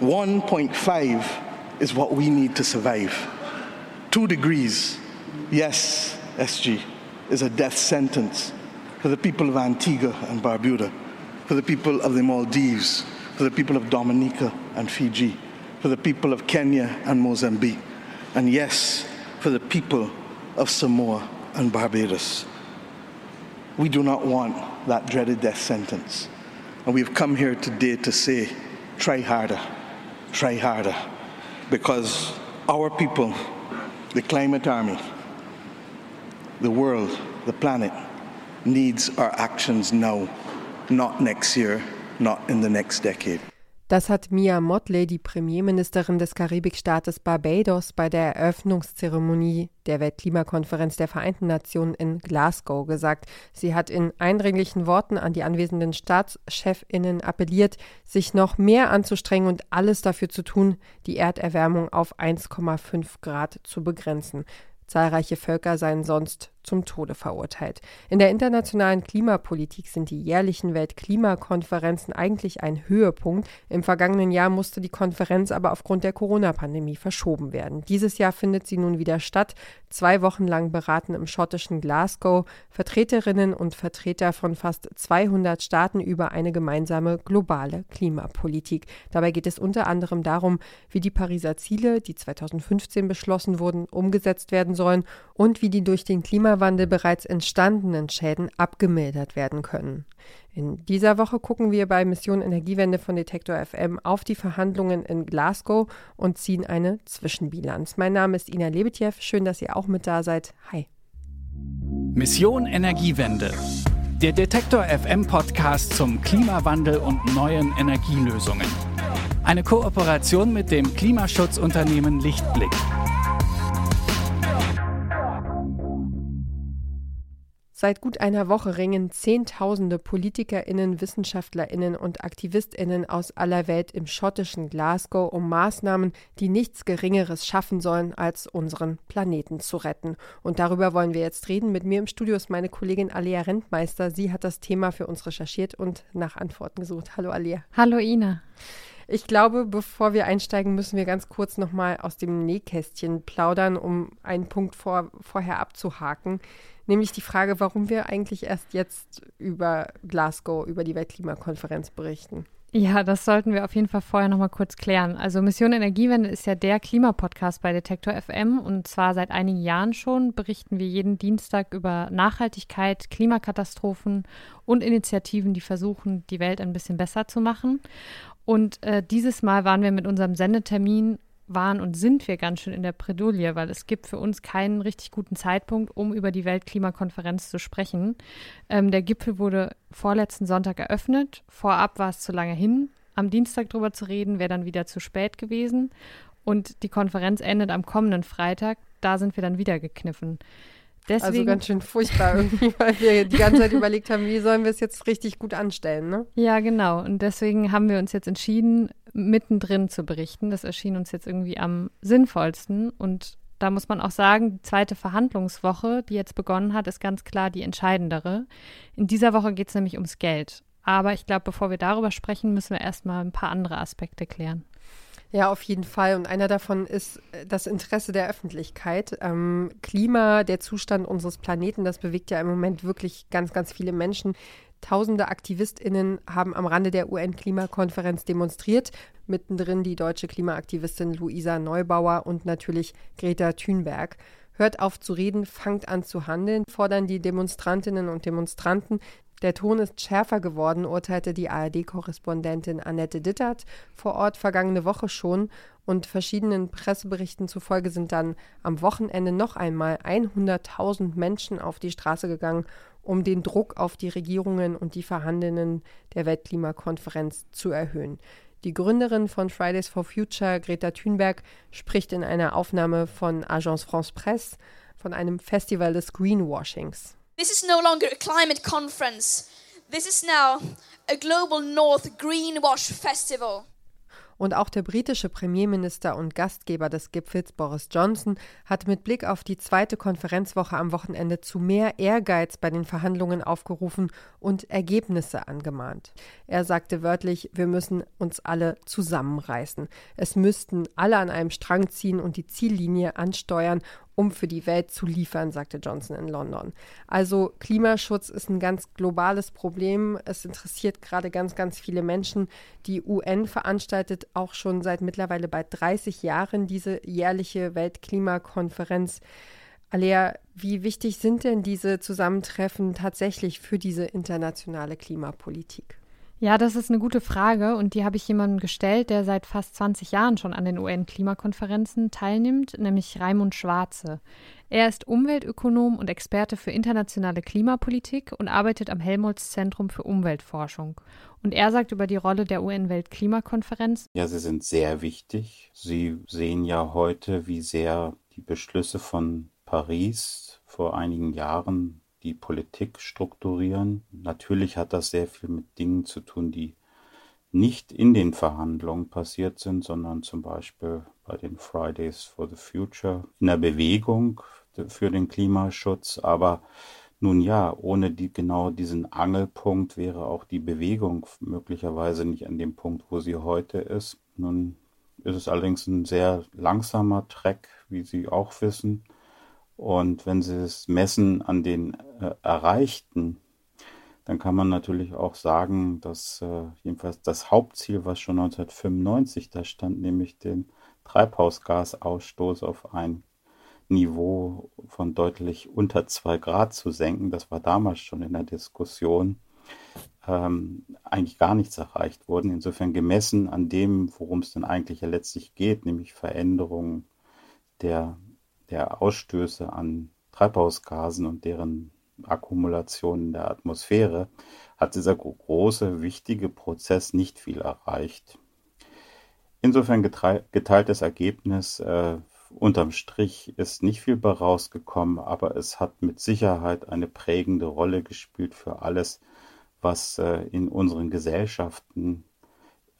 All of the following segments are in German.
1.5 is what we need to survive. Two degrees, yes, SG, is a death sentence for the people of Antigua and Barbuda, for the people of the Maldives, for the people of Dominica and Fiji, for the people of Kenya and Mozambique, and yes, for the people of Samoa and Barbados. We do not want that dreaded death sentence. And we've come here today to say, try harder, try harder, because our people, the climate army, the world, the planet, needs our actions now, not next year, not in the next decade. Das hat Mia Motley, die Premierministerin des Karibikstaates Barbados, bei der Eröffnungszeremonie der Weltklimakonferenz der Vereinten Nationen in Glasgow gesagt. Sie hat in eindringlichen Worten an die anwesenden Staatschefinnen appelliert, sich noch mehr anzustrengen und alles dafür zu tun, die Erderwärmung auf 1,5 Grad zu begrenzen. Zahlreiche Völker seien sonst zum Tode verurteilt. In der internationalen Klimapolitik sind die jährlichen Weltklimakonferenzen eigentlich ein Höhepunkt. Im vergangenen Jahr musste die Konferenz aber aufgrund der Corona-Pandemie verschoben werden. Dieses Jahr findet sie nun wieder statt. Zwei Wochen lang beraten im schottischen Glasgow Vertreterinnen und Vertreter von fast 200 Staaten über eine gemeinsame globale Klimapolitik. Dabei geht es unter anderem darum, wie die Pariser Ziele, die 2015 beschlossen wurden, umgesetzt werden sollen und wie die durch den Klima Klimawandel bereits entstandenen Schäden abgemildert werden können. In dieser Woche gucken wir bei Mission Energiewende von Detektor FM auf die Verhandlungen in Glasgow und ziehen eine Zwischenbilanz. Mein Name ist Ina Lebetjew. Schön, dass ihr auch mit da seid. Hi. Mission Energiewende. Der Detektor FM Podcast zum Klimawandel und neuen Energielösungen. Eine Kooperation mit dem Klimaschutzunternehmen Lichtblick. Seit gut einer Woche ringen Zehntausende PolitikerInnen, WissenschaftlerInnen und AktivistInnen aus aller Welt im schottischen Glasgow um Maßnahmen, die nichts Geringeres schaffen sollen, als unseren Planeten zu retten. Und darüber wollen wir jetzt reden. Mit mir im Studio ist meine Kollegin Alea Rentmeister. Sie hat das Thema für uns recherchiert und nach Antworten gesucht. Hallo Alea. Hallo Ina. Ich glaube, bevor wir einsteigen, müssen wir ganz kurz nochmal aus dem Nähkästchen plaudern, um einen Punkt vor, vorher abzuhaken nämlich die Frage, warum wir eigentlich erst jetzt über Glasgow, über die Weltklimakonferenz berichten. Ja, das sollten wir auf jeden Fall vorher noch mal kurz klären. Also Mission Energiewende ist ja der Klimapodcast bei Detektor FM und zwar seit einigen Jahren schon berichten wir jeden Dienstag über Nachhaltigkeit, Klimakatastrophen und Initiativen, die versuchen, die Welt ein bisschen besser zu machen. Und äh, dieses Mal waren wir mit unserem Sendetermin waren und sind wir ganz schön in der Predulie, weil es gibt für uns keinen richtig guten Zeitpunkt, um über die Weltklimakonferenz zu sprechen. Ähm, der Gipfel wurde vorletzten Sonntag eröffnet. Vorab war es zu lange hin. Am Dienstag darüber zu reden, wäre dann wieder zu spät gewesen. Und die Konferenz endet am kommenden Freitag. Da sind wir dann wieder gekniffen. Deswegen, also ganz schön furchtbar irgendwie, weil wir die ganze Zeit überlegt haben, wie sollen wir es jetzt richtig gut anstellen, ne? Ja, genau. Und deswegen haben wir uns jetzt entschieden, mittendrin zu berichten. Das erschien uns jetzt irgendwie am sinnvollsten. Und da muss man auch sagen, die zweite Verhandlungswoche, die jetzt begonnen hat, ist ganz klar die entscheidendere. In dieser Woche geht es nämlich ums Geld. Aber ich glaube, bevor wir darüber sprechen, müssen wir erstmal ein paar andere Aspekte klären. Ja, auf jeden Fall. Und einer davon ist äh, das Interesse der Öffentlichkeit. Ähm, Klima, der Zustand unseres Planeten, das bewegt ja im Moment wirklich ganz, ganz viele Menschen. Tausende AktivistInnen haben am Rande der UN-Klimakonferenz demonstriert. Mittendrin die deutsche Klimaaktivistin Luisa Neubauer und natürlich Greta Thunberg. Hört auf zu reden, fangt an zu handeln, fordern die Demonstrantinnen und Demonstranten. Der Ton ist schärfer geworden, urteilte die ARD-Korrespondentin Annette Dittert vor Ort vergangene Woche schon. Und verschiedenen Presseberichten zufolge sind dann am Wochenende noch einmal 100.000 Menschen auf die Straße gegangen, um den Druck auf die Regierungen und die Verhandelnden der Weltklimakonferenz zu erhöhen. Die Gründerin von Fridays for Future, Greta Thunberg, spricht in einer Aufnahme von Agence France Presse von einem Festival des Greenwashings. This is no longer a climate conference. This is now a global North Greenwash Festival. Und auch der britische Premierminister und Gastgeber des Gipfels Boris Johnson hat mit Blick auf die zweite Konferenzwoche am Wochenende zu mehr Ehrgeiz bei den Verhandlungen aufgerufen und Ergebnisse angemahnt. Er sagte wörtlich, wir müssen uns alle zusammenreißen. Es müssten alle an einem Strang ziehen und die Ziellinie ansteuern um für die Welt zu liefern, sagte Johnson in London. Also Klimaschutz ist ein ganz globales Problem. Es interessiert gerade ganz, ganz viele Menschen. Die UN veranstaltet auch schon seit mittlerweile bald 30 Jahren diese jährliche Weltklimakonferenz. Alea, wie wichtig sind denn diese Zusammentreffen tatsächlich für diese internationale Klimapolitik? Ja, das ist eine gute Frage und die habe ich jemandem gestellt, der seit fast 20 Jahren schon an den UN-Klimakonferenzen teilnimmt, nämlich Raimund Schwarze. Er ist Umweltökonom und Experte für internationale Klimapolitik und arbeitet am Helmholtz-Zentrum für Umweltforschung. Und er sagt über die Rolle der UN-Weltklimakonferenz. Ja, sie sind sehr wichtig. Sie sehen ja heute, wie sehr die Beschlüsse von Paris vor einigen Jahren die Politik strukturieren. Natürlich hat das sehr viel mit Dingen zu tun, die nicht in den Verhandlungen passiert sind, sondern zum Beispiel bei den Fridays for the Future in der Bewegung für den Klimaschutz. Aber nun ja, ohne die, genau diesen Angelpunkt wäre auch die Bewegung möglicherweise nicht an dem Punkt, wo sie heute ist. Nun ist es allerdings ein sehr langsamer Track, wie Sie auch wissen. Und wenn Sie es messen an den äh, Erreichten, dann kann man natürlich auch sagen, dass äh, jedenfalls das Hauptziel, was schon 1995 da stand, nämlich den Treibhausgasausstoß auf ein Niveau von deutlich unter zwei Grad zu senken, das war damals schon in der Diskussion, ähm, eigentlich gar nichts erreicht wurde. Insofern gemessen an dem, worum es dann eigentlich ja letztlich geht, nämlich Veränderungen der der Ausstöße an Treibhausgasen und deren Akkumulation in der Atmosphäre hat dieser große, wichtige Prozess nicht viel erreicht. Insofern geteiltes Ergebnis. Äh, unterm Strich ist nicht viel bei rausgekommen, aber es hat mit Sicherheit eine prägende Rolle gespielt für alles, was äh, in unseren Gesellschaften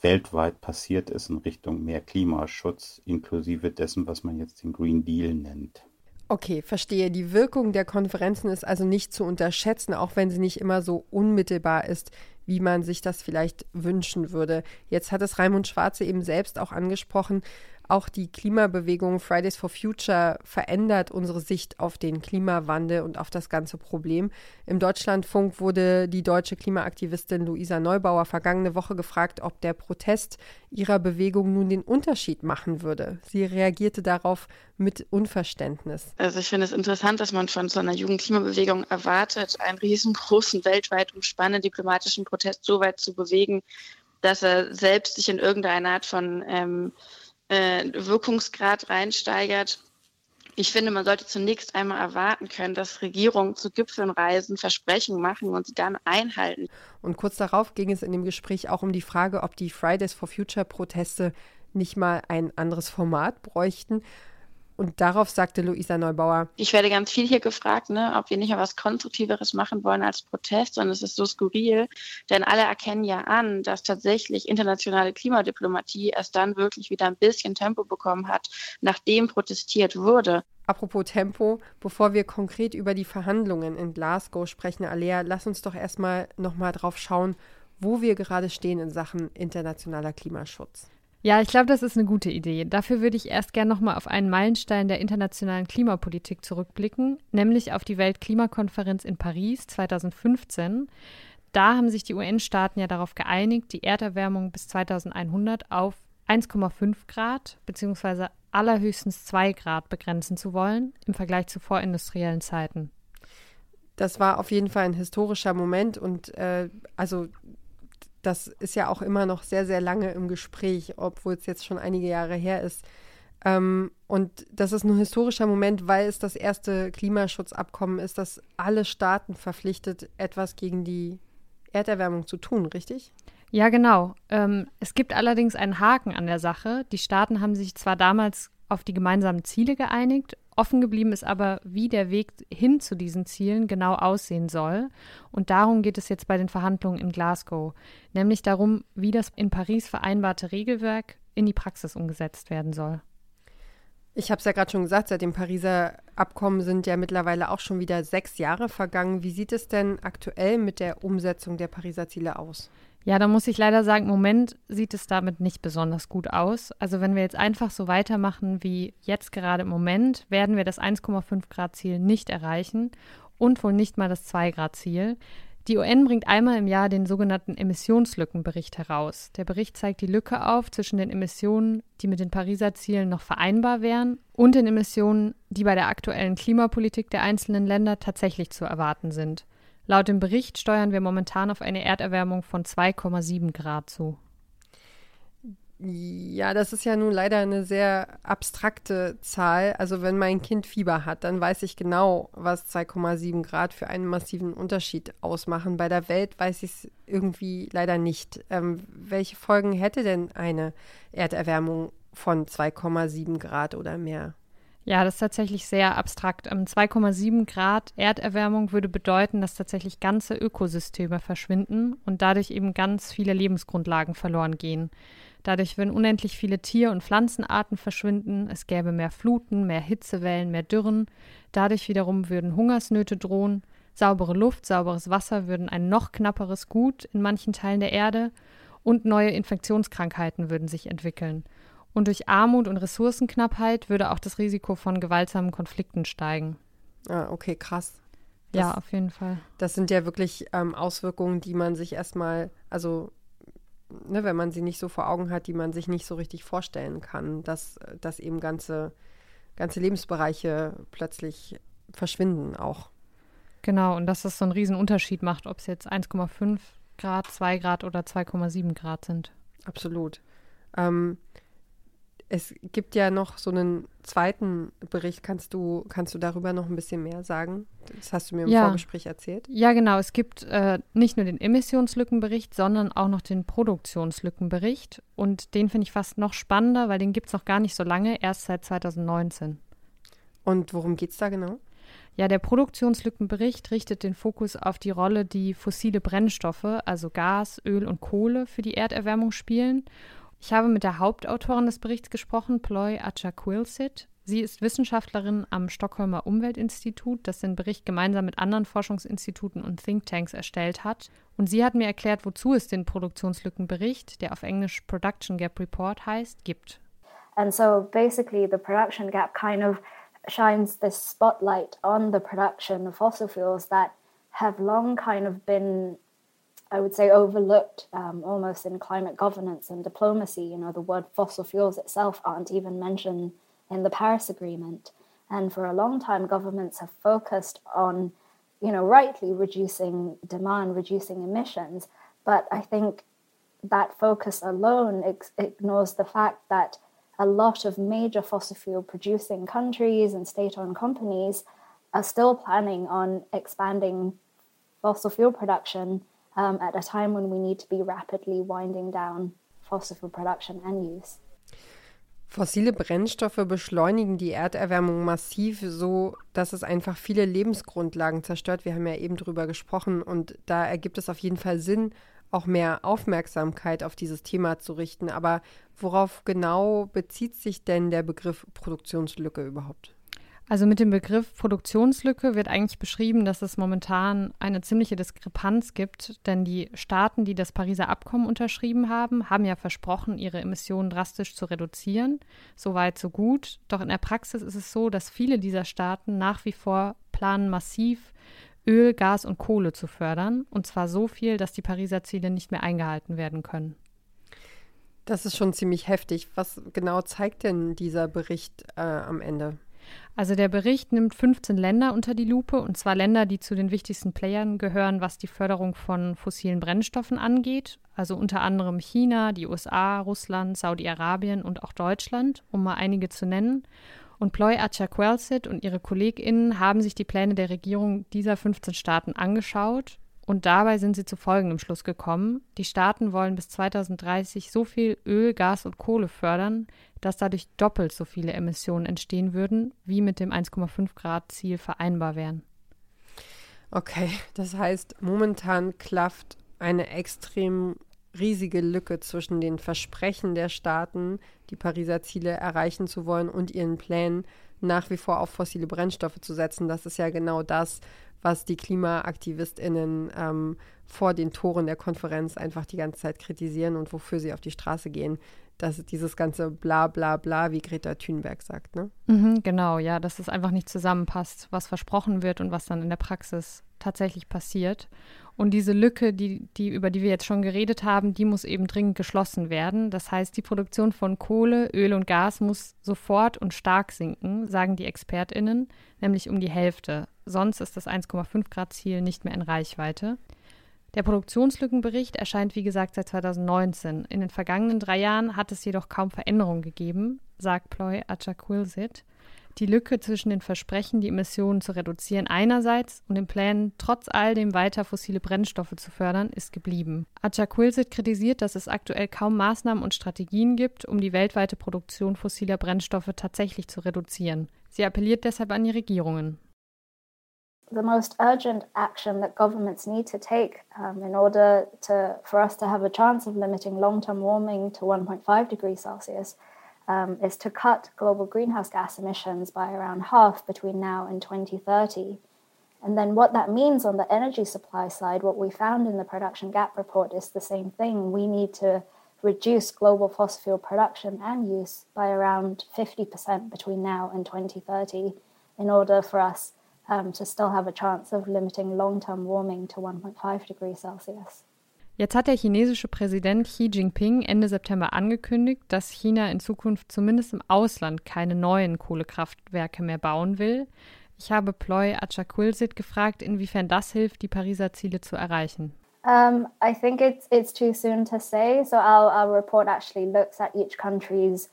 weltweit passiert ist in Richtung mehr Klimaschutz, inklusive dessen, was man jetzt den Green Deal nennt. Okay, verstehe. Die Wirkung der Konferenzen ist also nicht zu unterschätzen, auch wenn sie nicht immer so unmittelbar ist, wie man sich das vielleicht wünschen würde. Jetzt hat es Raimund Schwarze eben selbst auch angesprochen. Auch die Klimabewegung Fridays for Future verändert unsere Sicht auf den Klimawandel und auf das ganze Problem. Im Deutschlandfunk wurde die deutsche Klimaaktivistin Luisa Neubauer vergangene Woche gefragt, ob der Protest ihrer Bewegung nun den Unterschied machen würde. Sie reagierte darauf mit Unverständnis. Also ich finde es interessant, dass man von so einer Jugendklimabewegung erwartet, einen riesengroßen, weltweit umspannenden diplomatischen Protest so weit zu bewegen, dass er selbst sich in irgendeine Art von ähm, äh, Wirkungsgrad reinsteigert. Ich finde, man sollte zunächst einmal erwarten können, dass Regierungen zu Gipfeln reisen, Versprechen machen und sie dann einhalten. Und kurz darauf ging es in dem Gespräch auch um die Frage, ob die Fridays for Future Proteste nicht mal ein anderes Format bräuchten. Und darauf sagte Luisa Neubauer. Ich werde ganz viel hier gefragt, ne, ob wir nicht mal was Konstruktiveres machen wollen als Protest, sondern es ist so skurril, denn alle erkennen ja an, dass tatsächlich internationale Klimadiplomatie erst dann wirklich wieder ein bisschen Tempo bekommen hat, nachdem protestiert wurde. Apropos Tempo, bevor wir konkret über die Verhandlungen in Glasgow sprechen, Alea, lass uns doch erstmal nochmal drauf schauen, wo wir gerade stehen in Sachen internationaler Klimaschutz. Ja, ich glaube, das ist eine gute Idee. Dafür würde ich erst gerne nochmal auf einen Meilenstein der internationalen Klimapolitik zurückblicken, nämlich auf die Weltklimakonferenz in Paris 2015. Da haben sich die UN-Staaten ja darauf geeinigt, die Erderwärmung bis 2100 auf 1,5 Grad bzw. allerhöchstens 2 Grad begrenzen zu wollen im Vergleich zu vorindustriellen Zeiten. Das war auf jeden Fall ein historischer Moment und äh, also das ist ja auch immer noch sehr, sehr lange im Gespräch, obwohl es jetzt schon einige Jahre her ist. Ähm, und das ist ein historischer Moment, weil es das erste Klimaschutzabkommen ist, das alle Staaten verpflichtet, etwas gegen die Erderwärmung zu tun, richtig? Ja, genau. Ähm, es gibt allerdings einen Haken an der Sache. Die Staaten haben sich zwar damals auf die gemeinsamen Ziele geeinigt, Offen geblieben ist aber, wie der Weg hin zu diesen Zielen genau aussehen soll. Und darum geht es jetzt bei den Verhandlungen in Glasgow, nämlich darum, wie das in Paris vereinbarte Regelwerk in die Praxis umgesetzt werden soll. Ich habe es ja gerade schon gesagt, seit dem Pariser Abkommen sind ja mittlerweile auch schon wieder sechs Jahre vergangen. Wie sieht es denn aktuell mit der Umsetzung der Pariser Ziele aus? Ja, da muss ich leider sagen, im Moment sieht es damit nicht besonders gut aus. Also wenn wir jetzt einfach so weitermachen wie jetzt gerade im Moment, werden wir das 1,5 Grad Ziel nicht erreichen und wohl nicht mal das 2 Grad Ziel. Die UN bringt einmal im Jahr den sogenannten Emissionslückenbericht heraus. Der Bericht zeigt die Lücke auf zwischen den Emissionen, die mit den Pariser Zielen noch vereinbar wären, und den Emissionen, die bei der aktuellen Klimapolitik der einzelnen Länder tatsächlich zu erwarten sind. Laut dem Bericht steuern wir momentan auf eine Erderwärmung von 2,7 Grad zu. Ja, das ist ja nun leider eine sehr abstrakte Zahl. Also wenn mein Kind Fieber hat, dann weiß ich genau, was 2,7 Grad für einen massiven Unterschied ausmachen. Bei der Welt weiß ich es irgendwie leider nicht. Ähm, welche Folgen hätte denn eine Erderwärmung von 2,7 Grad oder mehr? Ja, das ist tatsächlich sehr abstrakt. 2,7 ähm, Grad Erderwärmung würde bedeuten, dass tatsächlich ganze Ökosysteme verschwinden und dadurch eben ganz viele Lebensgrundlagen verloren gehen. Dadurch würden unendlich viele Tier- und Pflanzenarten verschwinden, es gäbe mehr Fluten, mehr Hitzewellen, mehr Dürren, dadurch wiederum würden Hungersnöte drohen, saubere Luft, sauberes Wasser würden ein noch knapperes Gut in manchen Teilen der Erde und neue Infektionskrankheiten würden sich entwickeln. Und durch Armut und Ressourcenknappheit würde auch das Risiko von gewaltsamen Konflikten steigen. Ah, okay, krass. Das, ja, auf jeden Fall. Das sind ja wirklich ähm, Auswirkungen, die man sich erstmal, also ne, wenn man sie nicht so vor Augen hat, die man sich nicht so richtig vorstellen kann, dass, dass eben ganze, ganze Lebensbereiche plötzlich verschwinden auch. Genau, und dass das so einen riesen Unterschied macht, ob es jetzt 1,5 Grad, 2 Grad oder 2,7 Grad sind. Absolut. Ähm, es gibt ja noch so einen zweiten Bericht. Kannst du, kannst du darüber noch ein bisschen mehr sagen? Das hast du mir im ja. Vorgespräch erzählt. Ja, genau. Es gibt äh, nicht nur den Emissionslückenbericht, sondern auch noch den Produktionslückenbericht. Und den finde ich fast noch spannender, weil den gibt es noch gar nicht so lange, erst seit 2019. Und worum geht es da genau? Ja, der Produktionslückenbericht richtet den Fokus auf die Rolle, die fossile Brennstoffe, also Gas, Öl und Kohle, für die Erderwärmung spielen ich habe mit der Hauptautorin des Berichts gesprochen, Ploy Achaquilsit. Sie ist Wissenschaftlerin am Stockholmer Umweltinstitut, das den Bericht gemeinsam mit anderen Forschungsinstituten und Thinktanks erstellt hat. Und sie hat mir erklärt, wozu es den Produktionslückenbericht, der auf Englisch Production Gap Report heißt, gibt. And so basically the production gap kind of shines this spotlight on the production of fossil fuels that have long kind of been I would say, overlooked um, almost in climate governance and diplomacy. You know, the word fossil fuels itself aren't even mentioned in the Paris Agreement. And for a long time, governments have focused on, you know, rightly reducing demand, reducing emissions. But I think that focus alone ex- ignores the fact that a lot of major fossil fuel producing countries and state owned companies are still planning on expanding fossil fuel production um, at a time when we need to be rapidly winding down fossil fuel production and use. Fossile Brennstoffe beschleunigen die Erderwärmung massiv, so dass es einfach viele Lebensgrundlagen zerstört. Wir haben ja eben drüber gesprochen und da ergibt es auf jeden Fall Sinn, auch mehr Aufmerksamkeit auf dieses Thema zu richten. Aber worauf genau bezieht sich denn der Begriff Produktionslücke überhaupt? Also mit dem Begriff Produktionslücke wird eigentlich beschrieben, dass es momentan eine ziemliche Diskrepanz gibt, denn die Staaten, die das Pariser Abkommen unterschrieben haben, haben ja versprochen, ihre Emissionen drastisch zu reduzieren. Soweit, so gut. Doch in der Praxis ist es so, dass viele dieser Staaten nach wie vor planen, massiv Öl, Gas und Kohle zu fördern. Und zwar so viel, dass die Pariser Ziele nicht mehr eingehalten werden können. Das ist schon ziemlich heftig. Was genau zeigt denn dieser Bericht äh, am Ende? Also der Bericht nimmt 15 Länder unter die Lupe, und zwar Länder, die zu den wichtigsten Playern gehören, was die Förderung von fossilen Brennstoffen angeht. Also unter anderem China, die USA, Russland, Saudi-Arabien und auch Deutschland, um mal einige zu nennen. Und Ploy Achakwelsit und ihre KollegInnen haben sich die Pläne der Regierung dieser 15 Staaten angeschaut und dabei sind sie zu folgendem Schluss gekommen. Die Staaten wollen bis 2030 so viel Öl, Gas und Kohle fördern, dass dadurch doppelt so viele Emissionen entstehen würden, wie mit dem 1,5 Grad Ziel vereinbar wären. Okay, das heißt, momentan klafft eine extrem riesige Lücke zwischen den Versprechen der Staaten, die Pariser Ziele erreichen zu wollen, und ihren Plänen, nach wie vor auf fossile Brennstoffe zu setzen. Das ist ja genau das, was die KlimaaktivistInnen ähm, vor den Toren der Konferenz einfach die ganze Zeit kritisieren und wofür sie auf die Straße gehen. Das ist dieses ganze Bla bla bla, wie Greta Thunberg sagt, ne? Mhm, genau, ja, dass es einfach nicht zusammenpasst, was versprochen wird und was dann in der Praxis tatsächlich passiert. Und diese Lücke, die, die, über die wir jetzt schon geredet haben, die muss eben dringend geschlossen werden. Das heißt, die Produktion von Kohle, Öl und Gas muss sofort und stark sinken, sagen die ExpertInnen, nämlich um die Hälfte. Sonst ist das 1,5 Grad Ziel nicht mehr in Reichweite. Der Produktionslückenbericht erscheint wie gesagt seit 2019. In den vergangenen drei Jahren hat es jedoch kaum Veränderungen gegeben, sagt Ploy Achakwilsit die Lücke zwischen den Versprechen, die Emissionen zu reduzieren einerseits und den Plänen, trotz all dem weiter fossile Brennstoffe zu fördern, ist geblieben. Achakwilsit kritisiert, dass es aktuell kaum Maßnahmen und Strategien gibt, um die weltweite Produktion fossiler Brennstoffe tatsächlich zu reduzieren. Sie appelliert deshalb an die Regierungen. the most urgent action that governments need to take um, in order to, for us to have a chance of limiting long term warming to 1.5 degrees Celsius um, is to cut global greenhouse gas emissions by around half between now and 2030. And then what that means on the energy supply side, what we found in the production gap report is the same thing. We need to reduce global fossil fuel production and use by around 50% between now and 2030 in order for us um, to still have a chance of limiting long term warming to 1.5 degrees Celsius. Jetzt hat der chinesische Präsident Xi Jinping Ende September angekündigt, dass China in Zukunft zumindest im Ausland keine neuen Kohlekraftwerke mehr bauen will. Ich habe Ploy Achakulsit gefragt, inwiefern das hilft, die Pariser Ziele zu erreichen. Um, I think it's it's too soon to say. So our, our report actually looks at each country's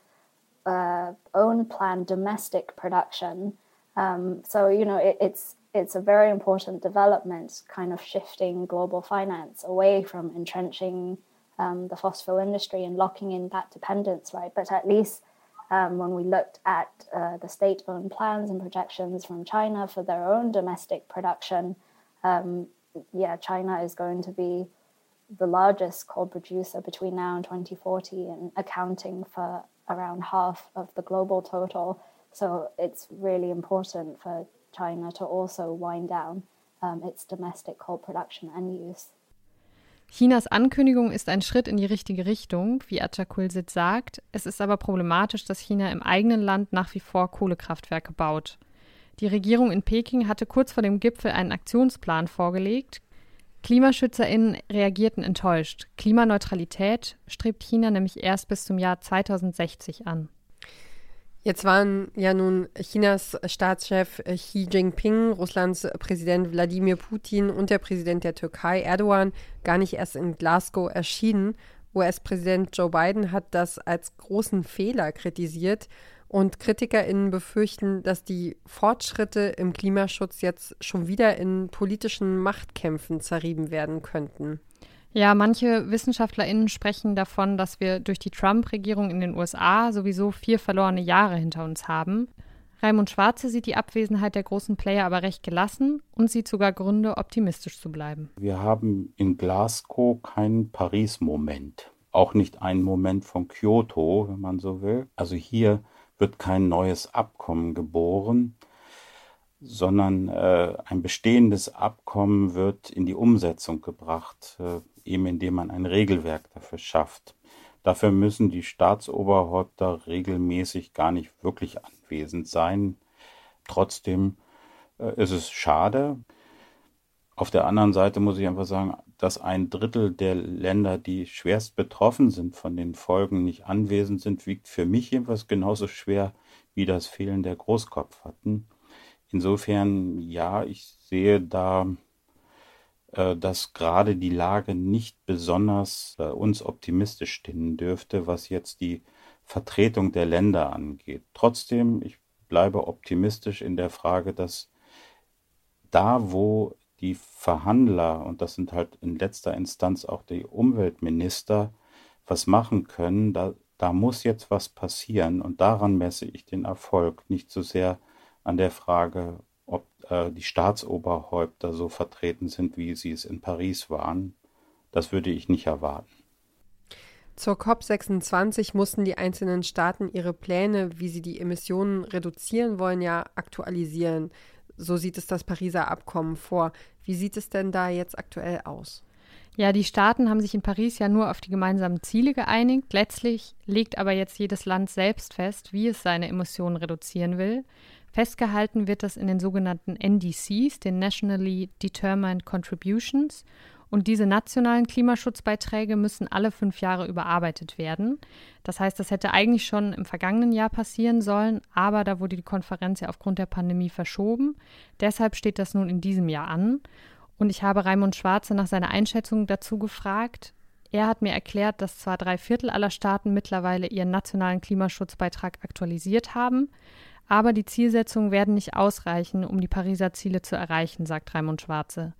uh, own planned domestic production. Um, so you know it, it's it's a very important development, kind of shifting global finance away from entrenching um, the fossil industry and locking in that dependence, right? But at least um, when we looked at uh, the state owned plans and projections from China for their own domestic production, um, yeah, China is going to be the largest coal producer between now and 2040 and accounting for around half of the global total. So it's really important for China to also wind down um, its domestic coal production and use. Chinas Ankündigung ist ein Schritt in die richtige Richtung, wie Achakulsit sagt. Es ist aber problematisch, dass China im eigenen Land nach wie vor Kohlekraftwerke baut. Die Regierung in Peking hatte kurz vor dem Gipfel einen Aktionsplan vorgelegt. KlimaschützerInnen reagierten enttäuscht. Klimaneutralität strebt China nämlich erst bis zum Jahr 2060 an. Jetzt waren ja nun Chinas Staatschef Xi Jinping, Russlands Präsident Wladimir Putin und der Präsident der Türkei Erdogan gar nicht erst in Glasgow erschienen. US-Präsident Joe Biden hat das als großen Fehler kritisiert und KritikerInnen befürchten, dass die Fortschritte im Klimaschutz jetzt schon wieder in politischen Machtkämpfen zerrieben werden könnten. Ja, manche WissenschaftlerInnen sprechen davon, dass wir durch die Trump-Regierung in den USA sowieso vier verlorene Jahre hinter uns haben. Raimund Schwarze sieht die Abwesenheit der großen Player aber recht gelassen und sieht sogar Gründe, optimistisch zu bleiben. Wir haben in Glasgow keinen Paris-Moment. Auch nicht einen Moment von Kyoto, wenn man so will. Also hier wird kein neues Abkommen geboren, sondern äh, ein bestehendes Abkommen wird in die Umsetzung gebracht. Äh, eben indem man ein Regelwerk dafür schafft. Dafür müssen die Staatsoberhäupter regelmäßig gar nicht wirklich anwesend sein. Trotzdem äh, ist es schade. Auf der anderen Seite muss ich einfach sagen, dass ein Drittel der Länder, die schwerst betroffen sind von den Folgen, nicht anwesend sind, wiegt für mich jedenfalls genauso schwer wie das Fehlen der Großkopferten. Insofern, ja, ich sehe da dass gerade die Lage nicht besonders äh, uns optimistisch stimmen dürfte, was jetzt die Vertretung der Länder angeht. Trotzdem, ich bleibe optimistisch in der Frage, dass da, wo die Verhandler, und das sind halt in letzter Instanz auch die Umweltminister, was machen können, da, da muss jetzt was passieren und daran messe ich den Erfolg, nicht so sehr an der Frage, äh, die Staatsoberhäupter so vertreten sind, wie sie es in Paris waren, das würde ich nicht erwarten. Zur COP26 mussten die einzelnen Staaten ihre Pläne, wie sie die Emissionen reduzieren wollen, ja aktualisieren. So sieht es das Pariser Abkommen vor. Wie sieht es denn da jetzt aktuell aus? Ja, die Staaten haben sich in Paris ja nur auf die gemeinsamen Ziele geeinigt. Letztlich legt aber jetzt jedes Land selbst fest, wie es seine Emissionen reduzieren will. Festgehalten wird das in den sogenannten NDCs, den Nationally Determined Contributions. Und diese nationalen Klimaschutzbeiträge müssen alle fünf Jahre überarbeitet werden. Das heißt, das hätte eigentlich schon im vergangenen Jahr passieren sollen, aber da wurde die Konferenz ja aufgrund der Pandemie verschoben. Deshalb steht das nun in diesem Jahr an. Und ich habe Raimund Schwarze nach seiner Einschätzung dazu gefragt. Er hat mir erklärt, dass zwar drei Viertel aller Staaten mittlerweile ihren nationalen Klimaschutzbeitrag aktualisiert haben, aber die Zielsetzungen werden nicht ausreichen, um die Pariser Ziele zu erreichen, sagt Raimund Schwarze.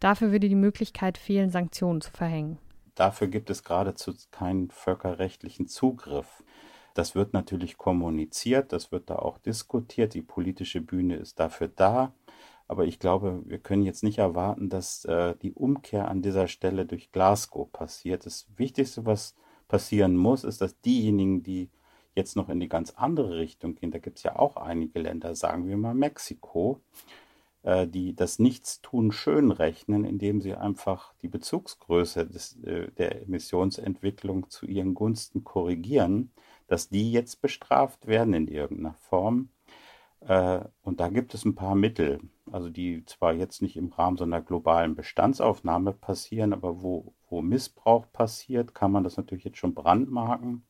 Dafür würde die Möglichkeit fehlen, Sanktionen zu verhängen. Dafür gibt es geradezu keinen völkerrechtlichen Zugriff. Das wird natürlich kommuniziert, das wird da auch diskutiert, die politische Bühne ist dafür da. Aber ich glaube, wir können jetzt nicht erwarten, dass äh, die Umkehr an dieser Stelle durch Glasgow passiert. Das Wichtigste, was passieren muss, ist, dass diejenigen, die jetzt noch in die ganz andere Richtung gehen, da gibt es ja auch einige Länder, sagen wir mal Mexiko, äh, die das Nichtstun schön rechnen, indem sie einfach die Bezugsgröße des, äh, der Emissionsentwicklung zu ihren Gunsten korrigieren, dass die jetzt bestraft werden in irgendeiner Form. Äh, und da gibt es ein paar Mittel, also die zwar jetzt nicht im Rahmen so einer globalen Bestandsaufnahme passieren, aber wo, wo Missbrauch passiert, kann man das natürlich jetzt schon brandmarken.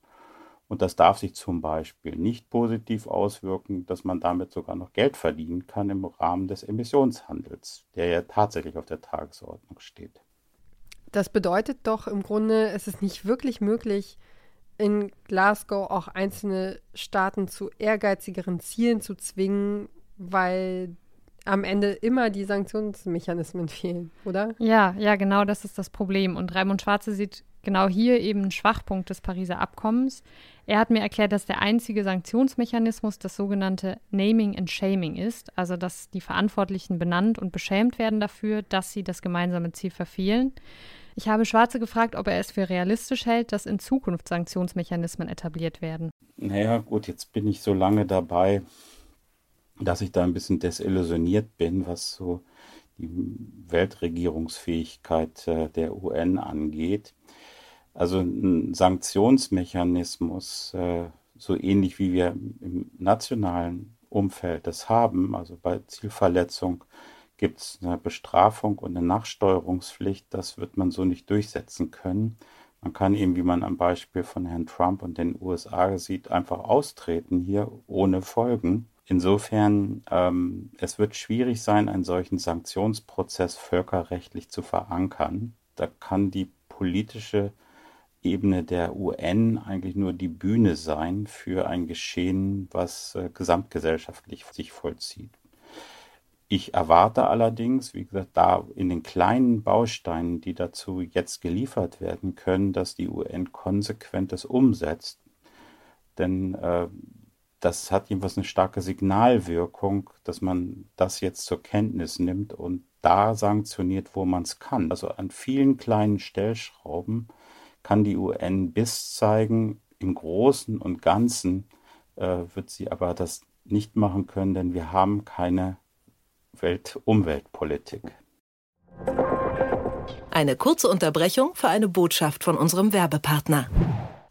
Und das darf sich zum Beispiel nicht positiv auswirken, dass man damit sogar noch Geld verdienen kann im Rahmen des Emissionshandels, der ja tatsächlich auf der Tagesordnung steht. Das bedeutet doch im Grunde, es ist nicht wirklich möglich, in Glasgow auch einzelne Staaten zu ehrgeizigeren Zielen zu zwingen, weil am Ende immer die Sanktionsmechanismen fehlen, oder? Ja, ja, genau das ist das Problem. Und Raimund Schwarze sieht genau hier eben einen Schwachpunkt des Pariser Abkommens. Er hat mir erklärt, dass der einzige Sanktionsmechanismus das sogenannte Naming and Shaming ist, also dass die Verantwortlichen benannt und beschämt werden dafür, dass sie das gemeinsame Ziel verfehlen. Ich habe Schwarze gefragt, ob er es für realistisch hält, dass in Zukunft Sanktionsmechanismen etabliert werden. Naja, gut, jetzt bin ich so lange dabei, dass ich da ein bisschen desillusioniert bin, was so die Weltregierungsfähigkeit äh, der UN angeht. Also ein Sanktionsmechanismus, äh, so ähnlich wie wir im nationalen Umfeld das haben, also bei Zielverletzung gibt es eine Bestrafung und eine Nachsteuerungspflicht, das wird man so nicht durchsetzen können. Man kann eben, wie man am Beispiel von Herrn Trump und den USA sieht, einfach austreten hier ohne Folgen. Insofern, ähm, es wird schwierig sein, einen solchen Sanktionsprozess völkerrechtlich zu verankern. Da kann die politische Ebene der UN eigentlich nur die Bühne sein für ein Geschehen, was äh, gesamtgesellschaftlich sich vollzieht. Ich erwarte allerdings, wie gesagt, da in den kleinen Bausteinen, die dazu jetzt geliefert werden können, dass die UN konsequent das umsetzt. Denn äh, das hat jedenfalls eine starke Signalwirkung, dass man das jetzt zur Kenntnis nimmt und da sanktioniert, wo man es kann. Also an vielen kleinen Stellschrauben kann die UN Biss zeigen. Im Großen und Ganzen äh, wird sie aber das nicht machen können, denn wir haben keine Welt-Umweltpolitik. Eine kurze Unterbrechung für eine Botschaft von unserem Werbepartner.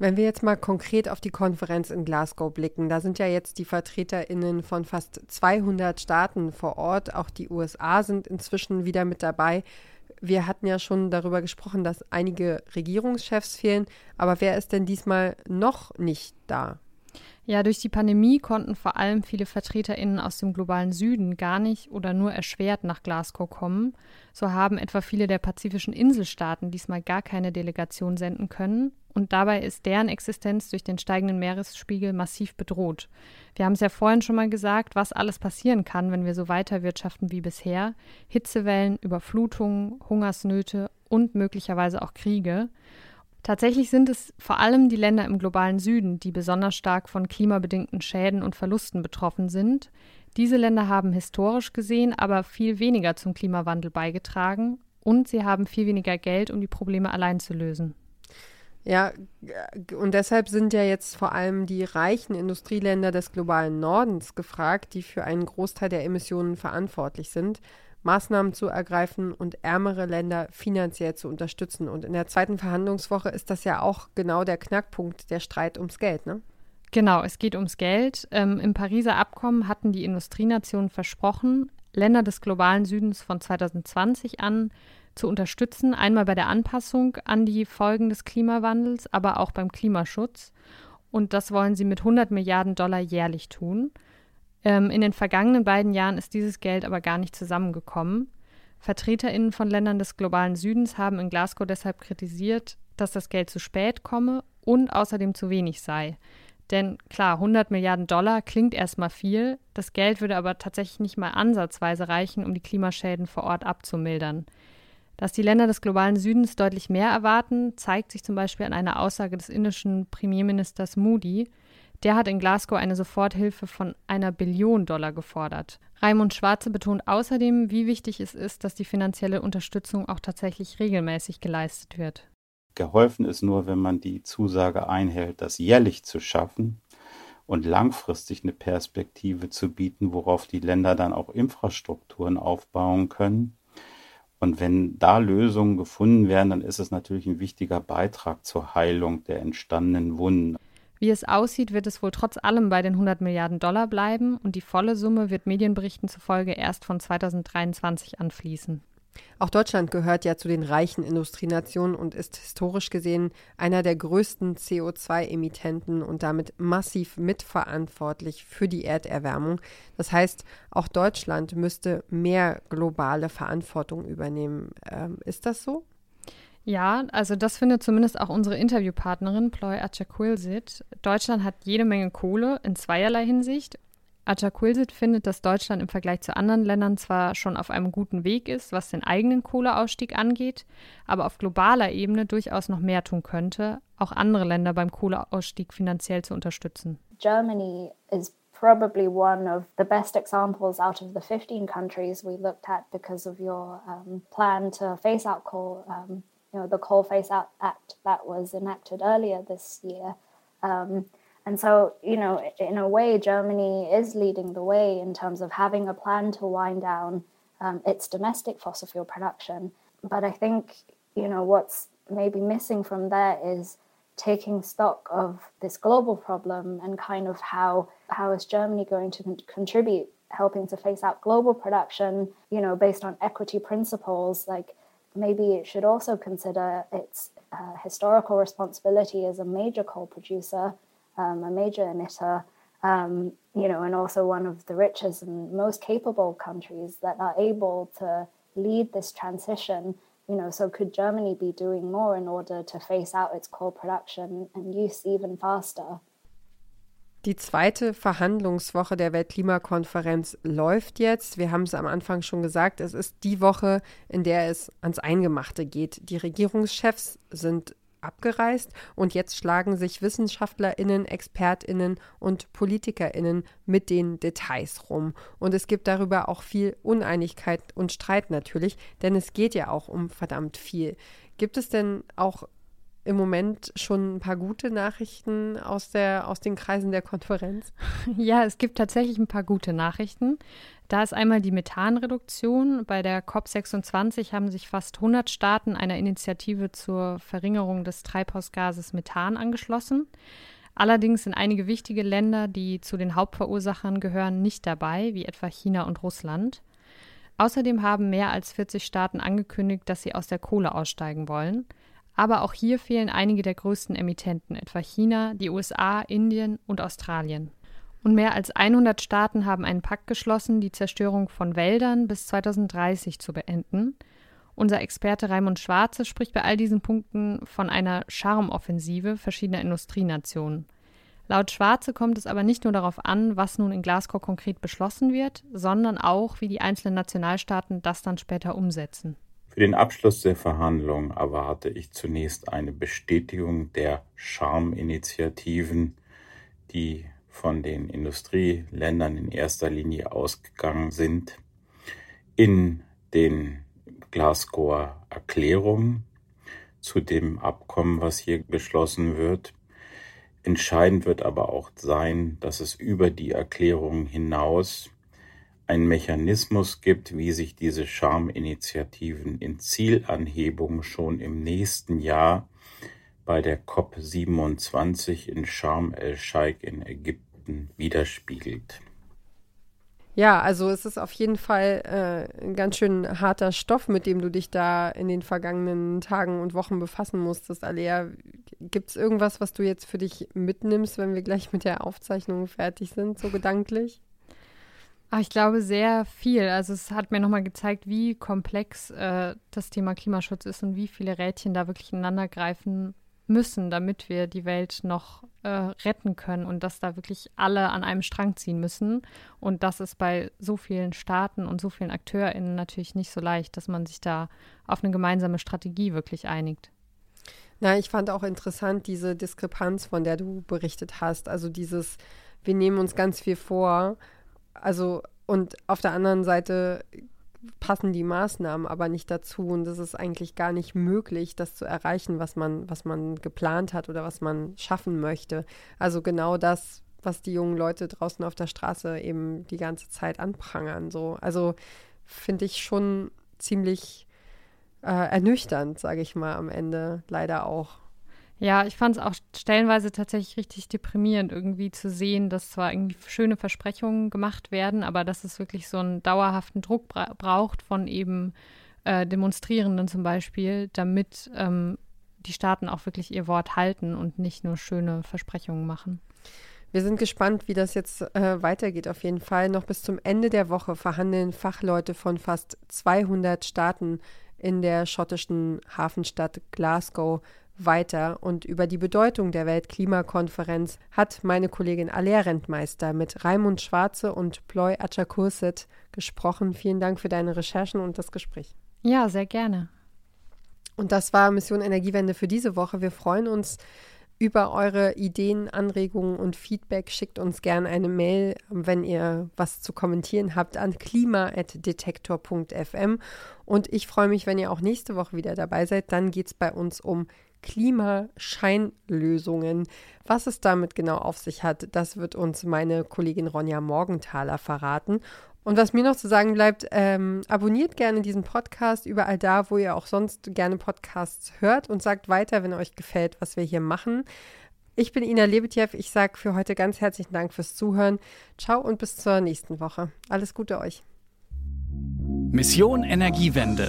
Wenn wir jetzt mal konkret auf die Konferenz in Glasgow blicken, da sind ja jetzt die Vertreterinnen von fast 200 Staaten vor Ort, auch die USA sind inzwischen wieder mit dabei. Wir hatten ja schon darüber gesprochen, dass einige Regierungschefs fehlen, aber wer ist denn diesmal noch nicht da? Ja, durch die Pandemie konnten vor allem viele VertreterInnen aus dem globalen Süden gar nicht oder nur erschwert nach Glasgow kommen. So haben etwa viele der pazifischen Inselstaaten diesmal gar keine Delegation senden können. Und dabei ist deren Existenz durch den steigenden Meeresspiegel massiv bedroht. Wir haben es ja vorhin schon mal gesagt, was alles passieren kann, wenn wir so weiter wirtschaften wie bisher. Hitzewellen, Überflutungen, Hungersnöte und möglicherweise auch Kriege. Tatsächlich sind es vor allem die Länder im globalen Süden, die besonders stark von klimabedingten Schäden und Verlusten betroffen sind. Diese Länder haben historisch gesehen aber viel weniger zum Klimawandel beigetragen und sie haben viel weniger Geld, um die Probleme allein zu lösen. Ja, und deshalb sind ja jetzt vor allem die reichen Industrieländer des globalen Nordens gefragt, die für einen Großteil der Emissionen verantwortlich sind, Maßnahmen zu ergreifen und ärmere Länder finanziell zu unterstützen. Und in der zweiten Verhandlungswoche ist das ja auch genau der Knackpunkt, der Streit ums Geld, ne? Genau, es geht ums Geld. Ähm, Im Pariser Abkommen hatten die Industrienationen versprochen, Länder des globalen Südens von 2020 an zu unterstützen, einmal bei der Anpassung an die Folgen des Klimawandels, aber auch beim Klimaschutz. Und das wollen sie mit 100 Milliarden Dollar jährlich tun. Ähm, in den vergangenen beiden Jahren ist dieses Geld aber gar nicht zusammengekommen. VertreterInnen von Ländern des globalen Südens haben in Glasgow deshalb kritisiert, dass das Geld zu spät komme und außerdem zu wenig sei. Denn klar, 100 Milliarden Dollar klingt erstmal viel, das Geld würde aber tatsächlich nicht mal ansatzweise reichen, um die Klimaschäden vor Ort abzumildern. Dass die Länder des globalen Südens deutlich mehr erwarten, zeigt sich zum Beispiel an einer Aussage des indischen Premierministers Moody. Der hat in Glasgow eine Soforthilfe von einer Billion Dollar gefordert. Raimund Schwarze betont außerdem, wie wichtig es ist, dass die finanzielle Unterstützung auch tatsächlich regelmäßig geleistet wird. Geholfen ist nur, wenn man die Zusage einhält, das jährlich zu schaffen und langfristig eine Perspektive zu bieten, worauf die Länder dann auch Infrastrukturen aufbauen können und wenn da Lösungen gefunden werden, dann ist es natürlich ein wichtiger Beitrag zur Heilung der entstandenen Wunden. Wie es aussieht, wird es wohl trotz allem bei den 100 Milliarden Dollar bleiben und die volle Summe wird Medienberichten zufolge erst von 2023 anfließen. Auch Deutschland gehört ja zu den reichen Industrienationen und ist historisch gesehen einer der größten CO2-Emittenten und damit massiv mitverantwortlich für die Erderwärmung. Das heißt, auch Deutschland müsste mehr globale Verantwortung übernehmen. Ähm, ist das so? Ja, also das findet zumindest auch unsere Interviewpartnerin Ploy Achakwilsit. Deutschland hat jede Menge Kohle in zweierlei Hinsicht Achakulsit findet, dass Deutschland im Vergleich zu anderen Ländern zwar schon auf einem guten Weg ist, was den eigenen Kohleausstieg angeht, aber auf globaler Ebene durchaus noch mehr tun könnte, auch andere Länder beim Kohleausstieg finanziell zu unterstützen. Germany is probably one of the best examples out of the 15 countries we looked at because of your um, plan to phase out coal, um, you know, the Coal Phase Out Act that was enacted earlier this year. Um, And so, you know, in a way, Germany is leading the way in terms of having a plan to wind down um, its domestic fossil fuel production. But I think, you know, what's maybe missing from there is taking stock of this global problem and kind of how how is Germany going to con- contribute helping to phase out global production, you know, based on equity principles like maybe it should also consider its uh, historical responsibility as a major coal producer um, a major emitter, um, you know, and also one of the richest and most capable countries that are able to lead this transition. You know, so could Germany be doing more in order to phase out its coal production and use even faster? Die zweite Verhandlungswoche der Weltklimakonferenz läuft jetzt. Wir haben es am Anfang schon gesagt, es ist die Woche, in der es ans Eingemachte geht. Die Regierungschefs sind abgereist und jetzt schlagen sich Wissenschaftlerinnen, Expertinnen und Politikerinnen mit den Details rum. Und es gibt darüber auch viel Uneinigkeit und Streit natürlich, denn es geht ja auch um verdammt viel. Gibt es denn auch im Moment schon ein paar gute Nachrichten aus, der, aus den Kreisen der Konferenz? Ja, es gibt tatsächlich ein paar gute Nachrichten. Da ist einmal die Methanreduktion. Bei der COP26 haben sich fast 100 Staaten einer Initiative zur Verringerung des Treibhausgases Methan angeschlossen. Allerdings sind einige wichtige Länder, die zu den Hauptverursachern gehören, nicht dabei, wie etwa China und Russland. Außerdem haben mehr als 40 Staaten angekündigt, dass sie aus der Kohle aussteigen wollen. Aber auch hier fehlen einige der größten Emittenten, etwa China, die USA, Indien und Australien. Und mehr als 100 Staaten haben einen Pakt geschlossen, die Zerstörung von Wäldern bis 2030 zu beenden. Unser Experte Raimund Schwarze spricht bei all diesen Punkten von einer Charmoffensive verschiedener Industrienationen. Laut Schwarze kommt es aber nicht nur darauf an, was nun in Glasgow konkret beschlossen wird, sondern auch, wie die einzelnen Nationalstaaten das dann später umsetzen. Für den Abschluss der Verhandlungen erwarte ich zunächst eine Bestätigung der Charminitiativen, die von den Industrieländern in erster Linie ausgegangen sind, in den Glasgower Erklärungen zu dem Abkommen, was hier geschlossen wird. Entscheidend wird aber auch sein, dass es über die Erklärungen hinaus einen Mechanismus gibt, wie sich diese Charminitiativen in Zielanhebung schon im nächsten Jahr bei der COP27 in Sharm el-Sheikh in Ägypten widerspiegelt. Ja, also es ist auf jeden Fall äh, ein ganz schön harter Stoff, mit dem du dich da in den vergangenen Tagen und Wochen befassen musstest, Alea. Gibt es irgendwas, was du jetzt für dich mitnimmst, wenn wir gleich mit der Aufzeichnung fertig sind, so gedanklich? Ach, ich glaube sehr viel. Also es hat mir nochmal gezeigt, wie komplex äh, das Thema Klimaschutz ist und wie viele Rädchen da wirklich ineinander greifen müssen, damit wir die Welt noch äh, retten können und dass da wirklich alle an einem Strang ziehen müssen. Und das ist bei so vielen Staaten und so vielen AkteurInnen natürlich nicht so leicht, dass man sich da auf eine gemeinsame Strategie wirklich einigt. Na, ich fand auch interessant diese Diskrepanz, von der du berichtet hast. Also dieses, wir nehmen uns ganz viel vor, also und auf der anderen Seite passen die Maßnahmen aber nicht dazu und es ist eigentlich gar nicht möglich, das zu erreichen, was man, was man geplant hat oder was man schaffen möchte. Also genau das, was die jungen Leute draußen auf der Straße eben die ganze Zeit anprangern. So. Also finde ich schon ziemlich äh, ernüchternd, sage ich mal, am Ende leider auch. Ja, ich fand es auch stellenweise tatsächlich richtig deprimierend, irgendwie zu sehen, dass zwar irgendwie schöne Versprechungen gemacht werden, aber dass es wirklich so einen dauerhaften Druck bra braucht von eben äh, Demonstrierenden zum Beispiel, damit ähm, die Staaten auch wirklich ihr Wort halten und nicht nur schöne Versprechungen machen. Wir sind gespannt, wie das jetzt äh, weitergeht. Auf jeden Fall noch bis zum Ende der Woche verhandeln Fachleute von fast 200 Staaten in der schottischen Hafenstadt Glasgow weiter und über die Bedeutung der Weltklimakonferenz hat meine Kollegin Alea Rentmeister mit Raimund Schwarze und Ploy Achakurset gesprochen. Vielen Dank für deine Recherchen und das Gespräch. Ja, sehr gerne. Und das war Mission Energiewende für diese Woche. Wir freuen uns über eure Ideen, Anregungen und Feedback. Schickt uns gerne eine Mail, wenn ihr was zu kommentieren habt, an klima.detektor.fm. Und ich freue mich, wenn ihr auch nächste Woche wieder dabei seid. Dann geht es bei uns um Klimascheinlösungen. Was es damit genau auf sich hat, das wird uns meine Kollegin Ronja Morgenthaler verraten. Und was mir noch zu sagen bleibt, ähm, abonniert gerne diesen Podcast überall da, wo ihr auch sonst gerne Podcasts hört und sagt weiter, wenn euch gefällt, was wir hier machen. Ich bin Ina Lebetjew. Ich sage für heute ganz herzlichen Dank fürs Zuhören. Ciao und bis zur nächsten Woche. Alles Gute euch. Mission Energiewende.